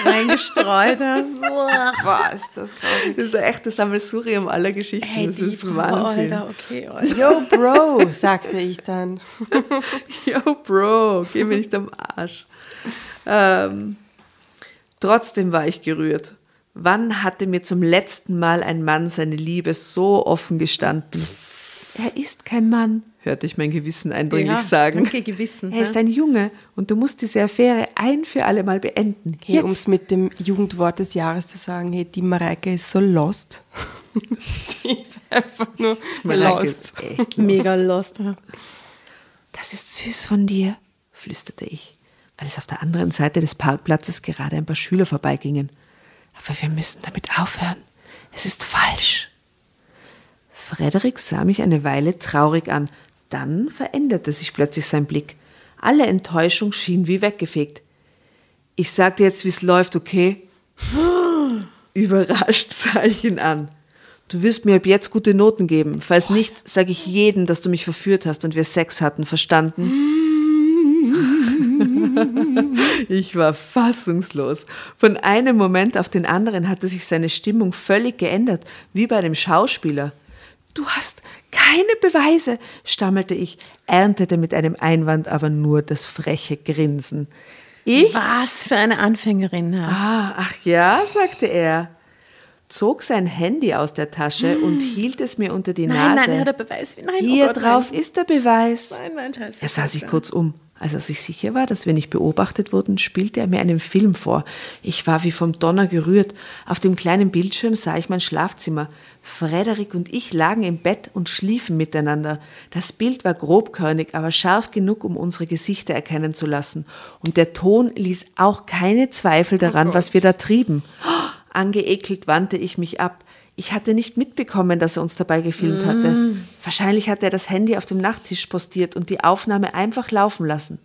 reingestreut. Boah, ist das grausig. Das ist ein echtes Sammelsurium aller Geschichten. Hey, das ist Frau, Wahnsinn. Alter, okay, Alter. Yo, Bro, sagte ich dann. *laughs* Yo, Bro, geh mir nicht am Arsch. Ähm, trotzdem war ich gerührt. Wann hatte mir zum letzten Mal ein Mann seine Liebe so offen gestanden? Er ist kein Mann, hörte ich mein Gewissen eindringlich Ja, sagen. danke, Gewissen, Er ist ja. ein Junge und du musst diese Affäre ein für alle Mal beenden. Hey, um es mit dem Jugendwort des Jahres zu sagen, hey, die Mareike ist so lost. *laughs* die ist einfach nur lost. ist *laughs* lost. Mega lost. ja. Das ist süß von dir, flüsterte ich, weil es auf der anderen Seite des Parkplatzes gerade ein paar Schüler vorbeigingen. Aber wir müssen damit aufhören. Es ist falsch. Frederik sah mich eine Weile traurig an. Dann veränderte sich plötzlich sein Blick. Alle Enttäuschung schien wie weggefegt. Ich sag dir jetzt, wie es läuft, okay? *gasps* Überrascht sah ich ihn an. Du wirst mir ab jetzt gute Noten geben. Falls nicht, sage ich jedem, dass du mich verführt hast und wir Sex hatten, verstanden? Ich war fassungslos. Von einem Moment auf den anderen hatte sich seine Stimmung völlig geändert, wie bei einem Schauspieler. Du hast keine Beweise, stammelte ich, erntete mit einem Einwand aber nur das freche Grinsen. Ich? Was für eine Anfängerin. Ah, ach ja, sagte er, zog sein Handy aus der Tasche und hielt es mir unter die Nein, Nase. nein, der Beweis. Nein, Hier oh Gott, drauf ist der Beweis. Nein, nein, scheiße. Er sah sich kurz um. Als er sich sicher war, dass wir nicht beobachtet wurden, spielte er mir einen Film vor. Ich war wie vom Donner gerührt. Auf dem kleinen Bildschirm sah ich mein Schlafzimmer. Frederik und ich lagen im Bett und schliefen miteinander. Das Bild war grobkörnig, aber scharf genug, um unsere Gesichter erkennen zu lassen. Und der Ton ließ auch keine Zweifel daran, was wir da trieben. Oh, angeekelt wandte ich mich ab. Ich hatte nicht mitbekommen, dass er uns dabei gefilmt hatte. Wahrscheinlich hatte er das Handy auf dem Nachttisch postiert und die Aufnahme einfach laufen lassen.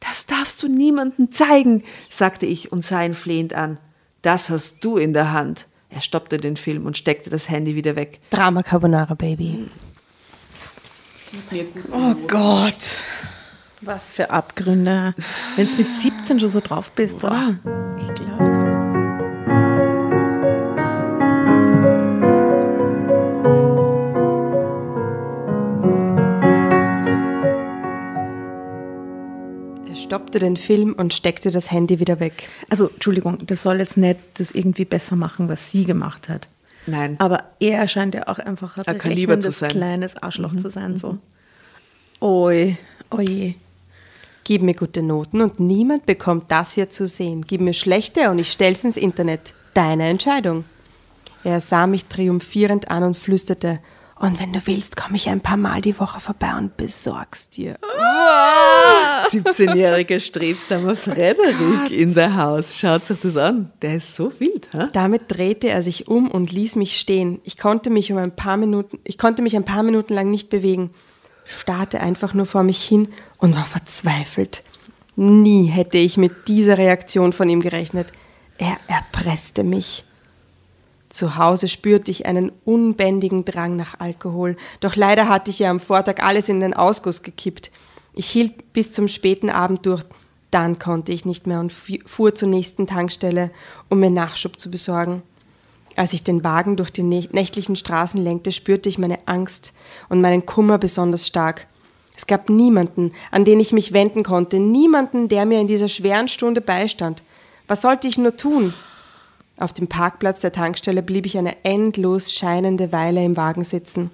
Das darfst du niemandem zeigen, sagte ich und sah ihn flehend an. Das hast du in der Hand. Er stoppte den Film und steckte das Handy wieder weg. Drama Carbonara, Baby. Oh Gott. Was für Abgründe. Wenn du mit 17 schon so drauf bist, oder? Ekelhaft. Stoppte den Film und steckte das Handy wieder weg. Also, Entschuldigung, das soll jetzt nicht das irgendwie besser machen, was sie gemacht hat. Nein. Aber er scheint ja auch einfach ein Ein Kaliber zu berechnendes sein. kleines Arschloch zu sein. So. Oi, oje. Gib mir gute Noten und niemand bekommt das hier zu sehen. Gib mir schlechte und ich stell's ins Internet. Deine Entscheidung. Er sah mich triumphierend an und flüsterte, und wenn du willst, komme ich ein paar Mal die Woche vorbei und besorg's dir. 17-jähriger strebsamer Frederik in der Haus. Schaut sich das an. Der ist so wild, ha? Damit drehte er sich um und ließ mich stehen. Ich konnte mich um ein paar Minuten, ich konnte mich ein paar Minuten lang nicht bewegen, starrte einfach nur vor mich hin und war verzweifelt. Nie hätte ich mit dieser Reaktion von ihm gerechnet. Er erpresste mich. Zu Hause spürte ich einen unbändigen Drang nach Alkohol, doch leider hatte ich ja am Vortag alles in den Ausguss gekippt. Ich hielt bis zum späten Abend durch, dann konnte ich nicht mehr und fu- fuhr zur nächsten Tankstelle, um mir Nachschub zu besorgen. Als ich den Wagen durch die nä- nächtlichen Straßen lenkte, spürte ich meine Angst und meinen Kummer besonders stark. Es gab niemanden, an den ich mich wenden konnte, niemanden, der mir in dieser schweren Stunde beistand. Was sollte ich nur tun? Auf dem Parkplatz der Tankstelle blieb ich eine endlos scheinende Weile im Wagen sitzen.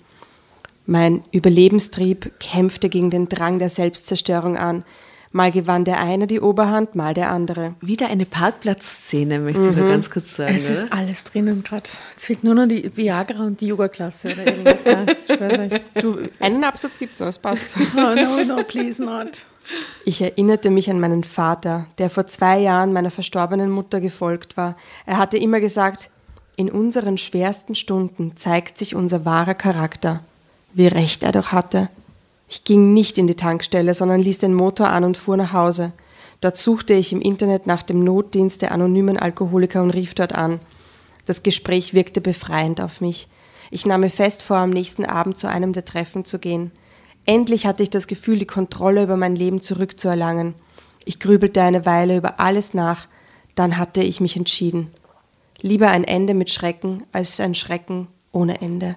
Mein Überlebenstrieb kämpfte gegen den Drang der Selbstzerstörung an. Mal gewann der eine die Oberhand, mal der andere. Wieder eine Parkplatzszene, möchte ich nur ganz kurz sagen. Es ist oder? alles drinnen gerade. Jetzt fehlt nur noch die Viagra und die Yoga-Klasse oder irgendwas. Ja, ich weiß nicht. Du, einen Absatz gibt's noch, es passt. *laughs* Oh, no, no, please not. Ich erinnerte mich an meinen Vater, der vor zwei Jahren meiner verstorbenen Mutter gefolgt war. Er hatte immer gesagt, in unseren schwersten Stunden zeigt sich unser wahrer Charakter. Wie recht er doch hatte. Ich ging nicht in die Tankstelle, sondern ließ den Motor an und fuhr nach Hause. Dort suchte ich im Internet nach dem Notdienst der anonymen Alkoholiker und rief dort an. Das Gespräch wirkte befreiend auf mich. Ich nahm mir fest vor, am nächsten Abend zu einem der Treffen zu gehen. Endlich hatte ich das Gefühl, die Kontrolle über mein Leben zurückzuerlangen. Ich grübelte eine Weile über alles nach, dann hatte ich mich entschieden. Lieber ein Ende mit Schrecken als ein Schrecken ohne Ende.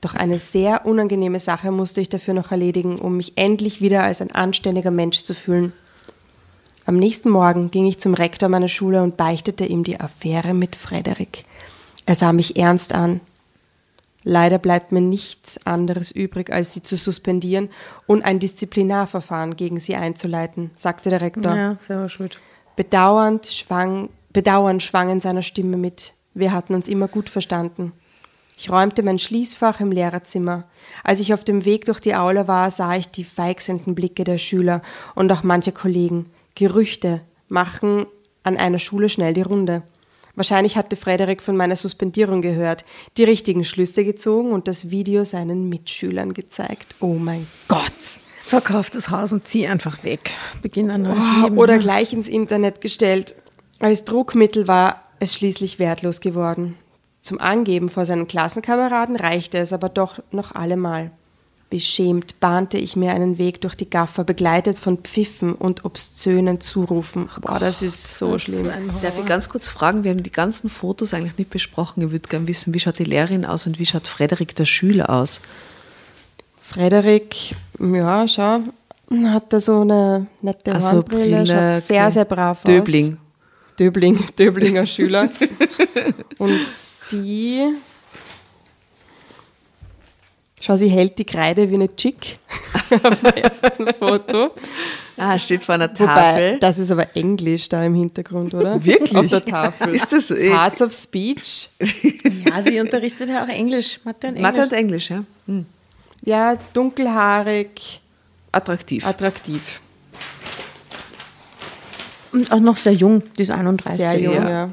Doch eine sehr unangenehme Sache musste ich dafür noch erledigen, um mich endlich wieder als ein anständiger Mensch zu fühlen. Am nächsten Morgen ging ich zum Rektor meiner Schule und beichtete ihm die Affäre mit Frederik. Er sah mich ernst an. Leider bleibt mir nichts anderes übrig, als sie zu suspendieren und ein Disziplinarverfahren gegen sie einzuleiten, sagte der Rektor. Ja, selber schuld. Bedauernd schwang, Bedauern schwang in seiner Stimme mit. Wir hatten uns immer gut verstanden. Ich räumte mein Schließfach im Lehrerzimmer. Als ich auf dem Weg durch die Aula war, sah ich die feixenden Blicke der Schüler und auch mancher Kollegen. Gerüchte machen an einer Schule schnell die Runde. Wahrscheinlich hatte Frederik von meiner Suspendierung gehört, die richtigen Schlüsse gezogen und das Video seinen Mitschülern gezeigt. Oh mein Gott! Verkauf das Haus und zieh einfach weg. Beginn ein neues Oh, Leben. oder gleich ins Internet gestellt. Als Druckmittel war es schließlich wertlos geworden. Zum Angeben vor seinen Klassenkameraden reichte es aber doch noch allemal. Beschämt bahnte ich mir einen Weg durch die Gaffer, begleitet von Pfiffen und obszönen Zurufen. Boah, das ist so schlimm. Darf ich ganz kurz fragen, wir haben die ganzen Fotos eigentlich nicht besprochen. Ich würde gerne wissen, wie schaut die Lehrerin aus und wie schaut Frederik der Schüler aus? Frederik, ja, schau, hat da so eine nette Also Hornbrille, Brille, schaut sehr, sehr brav Döbling. aus. Döbling, *laughs* Döblinger Schüler. *laughs* Und sie, schau, sie hält die Kreide wie eine Chick *laughs* auf dem ersten Foto. Ah, steht vor einer Wobei, Tafel. das ist aber Englisch da im Hintergrund, oder? Wirklich? Auf der Tafel. Ist das, äh, Parts of Speech. Ja, sie unterrichtet ja auch Englisch, Mathe und Englisch. Mathe und Englisch, ja. Hm. Ja, dunkelhaarig, Attraktiv. attraktiv. Und auch noch sehr jung, die ist 31. Sehr jung, ja. ja.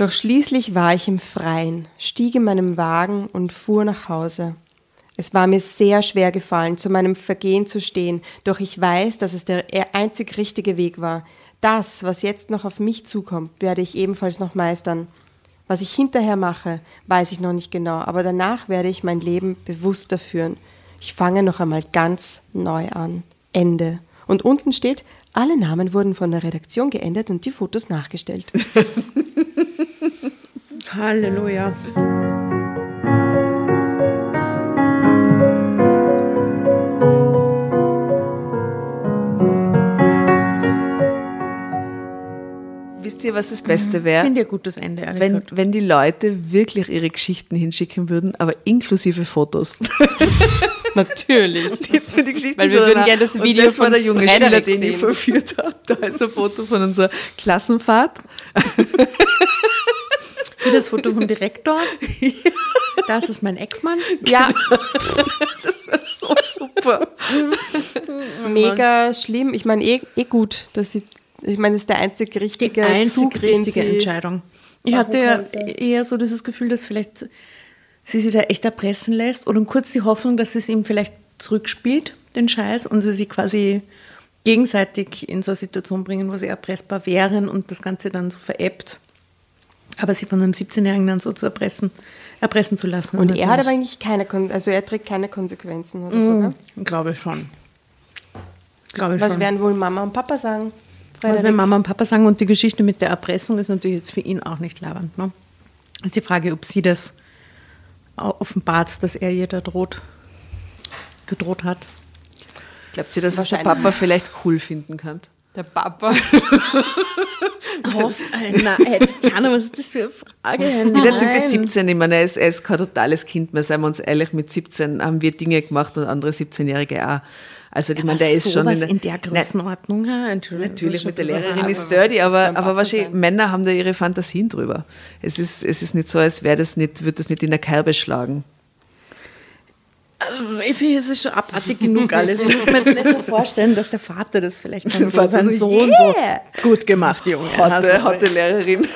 Doch schließlich war ich im Freien, stieg in meinem Wagen und fuhr nach Hause. Es war mir sehr schwer gefallen, zu meinem Vergehen zu stehen, doch ich weiß, dass es der einzig richtige Weg war. Das, was jetzt noch auf mich zukommt, werde ich ebenfalls noch meistern. Was ich hinterher mache, weiß ich noch nicht genau, aber danach werde ich mein Leben bewusster führen. Ich fange noch einmal ganz neu an. Ende. Und unten steht, alle Namen wurden von der Redaktion geändert und die Fotos nachgestellt. *laughs* Halleluja. Wisst ihr, was das Beste wäre? Finde ich ein gutes Ende, ehrlich Wenn, gesagt. wenn die Leute wirklich ihre Geschichten hinschicken würden, aber inklusive Fotos. *laughs* Natürlich. Für die Geschichten Weil wir würden gerne das Video das war von der junge Frederik Schüler, den ich verführt habe. Da ist ein Foto von unserer Klassenfahrt. *laughs* Wie das Foto vom Direktor. *laughs* Das ist mein Ex-Mann. Ja, *laughs* Das war so super. *laughs* mega schlimm. Ich meine, eh, eh gut, dass sie, ich meine, das ist der einzig richtige Die einzig Zug, richtige Entscheidung. Ich hatte ja eher so dieses Gefühl, dass vielleicht sie sich da echt erpressen lässt oder kurz die Hoffnung, dass es ihm vielleicht zurückspielt, den Scheiß, und sie sich quasi gegenseitig in so eine Situation bringen, wo sie erpressbar wären und das Ganze dann so veräppt. Aber sie von einem 17-Jährigen dann so zu erpressen, erpressen zu lassen. Und er hat aber eigentlich keine, Kon also er trägt keine Konsequenzen oder so. Ne? Glaube ich schon. Glaube Was schon. werden wohl Mama und Papa sagen? Was werden Mama und Papa sagen? Und die Geschichte mit der Erpressung ist natürlich jetzt für ihn auch nicht labernd. Ne? Ist die Frage, ob sie das offenbart, dass er ihr da droht, gedroht hat. Glaubt ihr, dass es der Wahrscheinlich. Papa vielleicht cool finden kann? Der Papa. *laughs* Hoff, *laughs* äh, nein, Jana, was ist das für eine Frage? Wie der Typ ist 17, ich meine, er ist, er ist kein totales Kind mehr, seien wir uns ehrlich, mit 17 haben wir Dinge gemacht und andere 17-Jährige auch. Also ich meine, der ist schon in, in der Nein, Größenordnung. ja, Entschuldigung, Natürlich, mit der Lehrerin ist dirty, aber, aber wahrscheinlich? Männer haben da ihre Fantasien drüber. Es ist, es ist nicht so, als wäre das nicht, würde das nicht in der Kerbe schlagen. Ich finde, es ist schon abartig genug alles. Ich muss mir jetzt nicht so vorstellen, dass der Vater das vielleicht dann so Sohn yeah. so gut gemacht, Junge. Hatte, Also, hatte Lehrerin.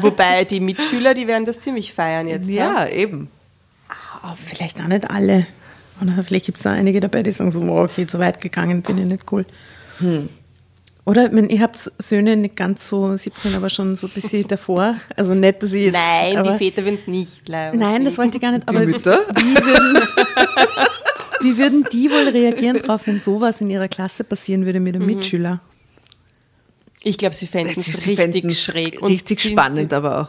Wobei die Mitschüler, die werden das ziemlich feiern jetzt. Ja, eben. oh, vielleicht auch nicht alle. Oder vielleicht gibt es da einige dabei, die sagen so, oh, okay, zu weit gegangen, bin ich nicht cool. Oder ich meine, ihr habt Söhne nicht ganz so 17, aber schon so ein bisschen *laughs* davor. Also nicht, dass ich jetzt... Nein, aber, die Väter werden es nicht leider. Nein, das wollte ich gar nicht. Die aber Mütter? Wie würden, wie würden die wohl reagieren drauf, wenn sowas in ihrer Klasse passieren würde mit einem Mitschüler? Ich glaube, sie fänden es richtig schräg. Und Richtig spannend, Sie, aber auch.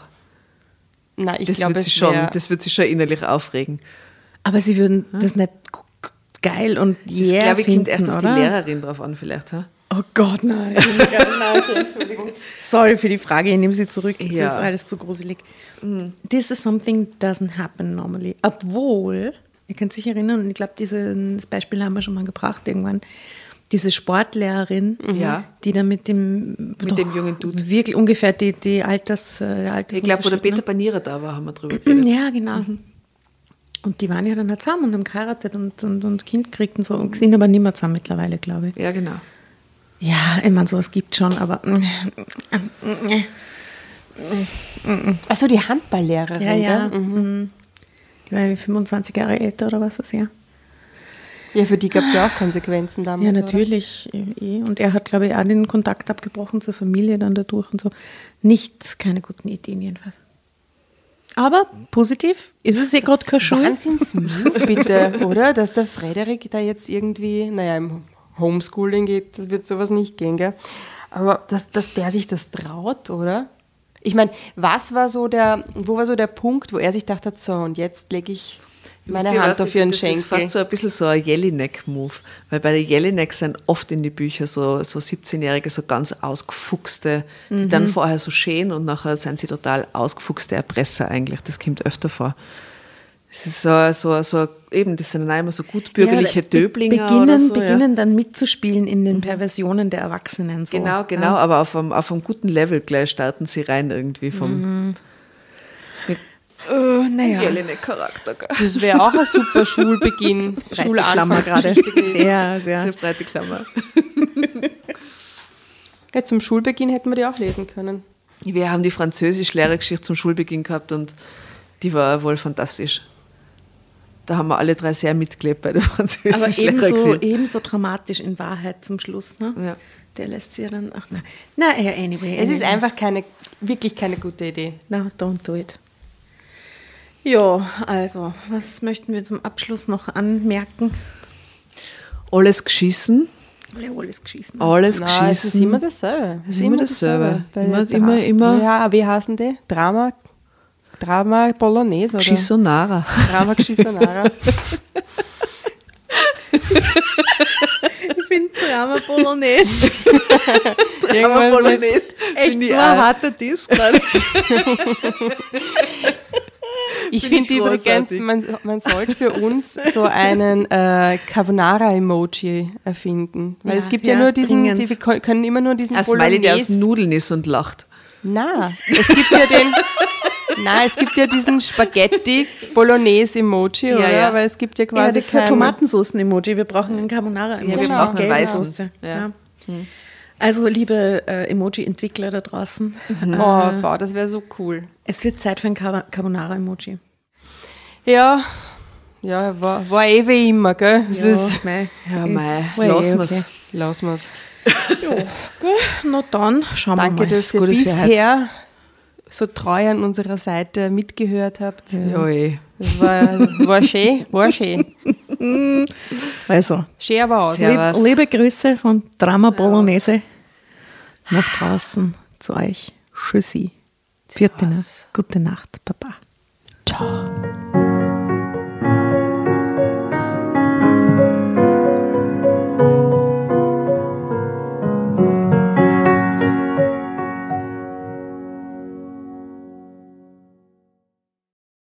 nein, ich Das glaube, es schon, das wird sie schon innerlich aufregen. Aber sie würden das nicht geil und Das yeah glaube ich, kommt echt auf die? Lehrerin drauf an, vielleicht. Ha? Oh Gott, nein. *laughs* Entschuldigung. Sorry für die Frage, ich nehme sie zurück. Das Ja. ist alles zu gruselig. This is something doesn't happen normally. Obwohl, ihr könnt sich erinnern, und ich glaube, dieses Beispiel haben wir schon mal gebracht irgendwann, diese Sportlehrerin, Ja. die da mit dem, Mit dem jungen Dude. Wirklich ungefähr die, die Alters, äh, der Alters Ich glaube, wo der Peter Banierer da war, haben wir drüber geredet. Ja, genau. Und die waren ja dann halt zusammen und haben geheiratet und, und, und Kind gekriegt und so. Und sind aber nicht mehr zusammen mittlerweile, glaube ich. Ja, genau. Ja, ich meine, sowas gibt schon, aber. Achso, die Handballlehrerin. Ja, ja. gell? Mhm. Die war irgendwie 25 Jahre älter oder was das ja. Ja, für die gab es ja auch Konsequenzen damals. Ja, oder? natürlich. eh. Und er hat, glaube ich, auch den Kontakt abgebrochen zur Familie dann dadurch und so. Nicht, keine guten Ideen jedenfalls. Aber positiv ist es ja gerade kein Schul. Wahnsinns-Move, bitte, *laughs* oder? Dass der Frederik da jetzt irgendwie, naja, im Homeschooling geht, das wird sowas nicht gehen, gell? Aber dass, dass der sich das traut, oder? Ich meine, was war so der, wo war so der Punkt, wo er sich gedacht hat, so, und jetzt lege ich meine Hand was, auf ihren find, Das ist Schenkel. fast so ein bisschen so ein Jelinek-Move. Weil bei den Jelinek sind oft in die Bücher so, so 17-Jährige, so ganz ausgefuchste, die dann vorher so schön und nachher sind sie total ausgefuchste Erpresser eigentlich. Das kommt öfter vor. Es ist so, so, so eben, das sind dann immer so gutbürgerliche be- Döblinger beginnen, oder so. beginnen dann mitzuspielen in den Perversionen der Erwachsenen. So. Ja. Genau, genau, aber auf einem, auf einem guten Level gleich starten sie rein irgendwie vom Äh, naja, Jelinek-Charakter. gell? Das wäre auch ein super *laughs* Schulbeginn, breite Klammer gerade. Sehr, sehr. Eine breite Klammer. *laughs* Ja, zum Schulbeginn hätten wir die auch lesen können. Wir haben die Französisch-Lehrergeschichte zum Schulbeginn gehabt und die war wohl fantastisch. Da haben wir alle drei sehr mitgelebt bei der *laughs* Aber ebenso, ebenso dramatisch in Wahrheit zum Schluss. Ne? Ja. Der lässt sie ja dann. Ach, na. Na, ja, anyway. Es ist anyway. einfach keine, wirklich keine gute Idee. No, don't do it. Ja, also, was möchten wir zum Abschluss noch anmerken? Alles geschissen, Ja, alles geschießen. alles Nein, es ist geschissen. immer dasselbe. Es ist immer dasselbe. Immer- der immer- immer- Ja, wie heißen die? Drama, Drama Bolognese oder? Geschissonara. Drama Geschissonara. *laughs* Ich bin Drama Bolognese. *laughs* Irgendwann Bolognese. Echt Finde so ein harter gerade. *laughs* Ich Finde finde übrigens, man, man sollte für uns so einen äh, Carbonara-Emoji erfinden. Weil Ja, es gibt ja, ja, nur diesen, die, wir können immer nur diesen Ein Smiley, der aus Bolognese. Nudeln ist und lacht. Na, es gibt ja den. Na, es gibt ja diesen Spaghetti Bolognese Emoji, oder? ja. Aber es gibt ja Ja, quasi das ist ein Tomatensoßen-Emoji. Wir brauchen einen Carbonara-Emoji. Ja, wir Genau. brauchen einen Gelbe weißen. Soße. Ja. Ja. Also, liebe äh, Emoji-Entwickler da draußen, Oh, boah, das wäre so cool. es wird Zeit für ein Car- Carbonara-Emoji. Ja, ja, war, war eh wie immer, gell? Es ist, mei. Ja, mei, way lassen okay. wir's. lassen wir's. Na dann, schauen Danke, wir mal. dass ihr bisher so treu an unserer Seite mitgehört habt. Ja, eh. Das war, war schön, war schön. *laughs* Also, Schön aber aus. Lieb, liebe Grüße von Drama Bolognese nach draußen zu euch. Tschüssi. Vierte Nacht. Gute Nacht, Papa. Ciao.